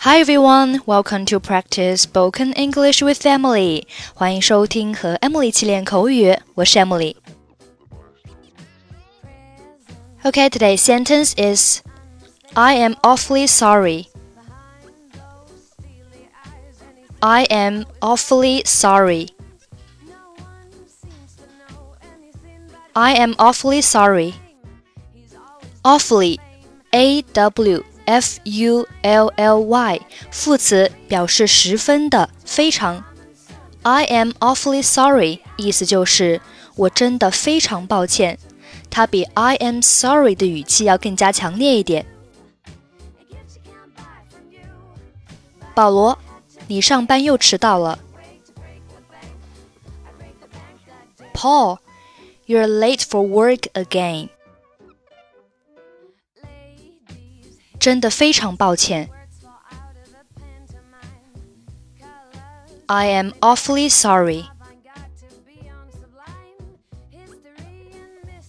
Hi everyone, welcome to practice spoken English with Emily. 欢迎收听和 Emily 一起练口语，我是 Emily。Okay, today's sentence is I am awfully sorry. I am awfully sorry. I am awfully sorry. Awfully, A W F U L L Y，副词表示十分的、非常。I am awfully sorry，意思就是我真的非常抱歉。它比 I am sorry 的语气要更加强烈一点。保罗，你上班又迟到了。Paul, you're late for work again. 真的非常抱歉。I am awfully sorry.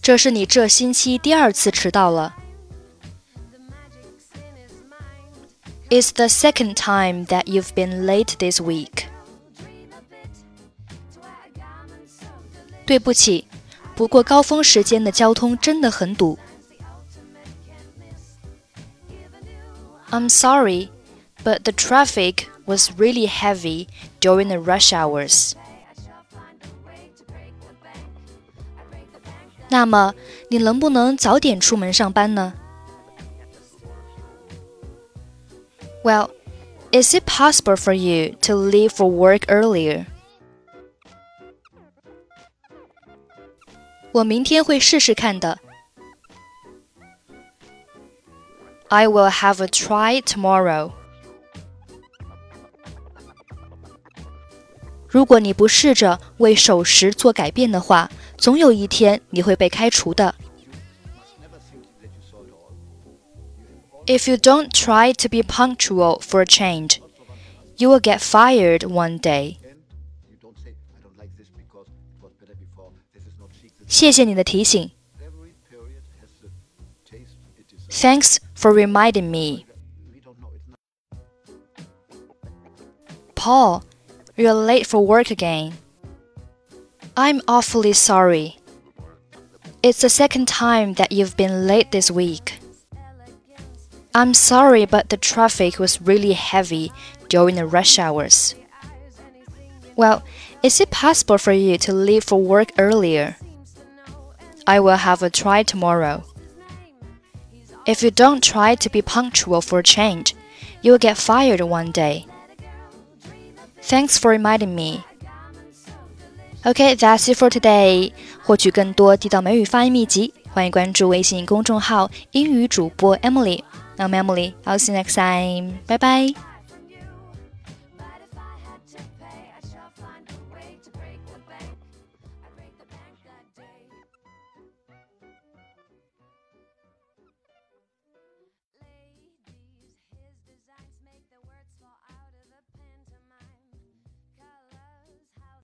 这是你这星期第二次迟到了。It's the second time that you've been late this week. 对不起，不过高峰时间的交通真的很堵。 I'm sorry, but the traffic was really heavy during the rush hours. 那么，你能不能早点出门上班呢？Well, is it possible for you to leave for work earlier? 我明天会试试看的。 I will have a try tomorrow. 如果你不试着为守时做改变的话，总有一天你会被开除的。If you don't try to be punctual for a change, you will get fired one day. 谢谢你的提醒。Thanks for reminding me. Paul, you're late for work again. I'm awfully sorry. It's the second time that you've been late this week. I'm sorry, but the traffic was really heavy during the rush hours. Well, is it possible for you to leave for work earlier? I will have a try tomorrow. If you don't try to be punctual for a change, you will get fired one day. Thanks for reminding me. Okay, that's it for today. 获取更多地道美语发音秘籍，欢迎关注微信公众号“英语主播 Emily”。I'm Emily. I'll see you next time. Bye bye.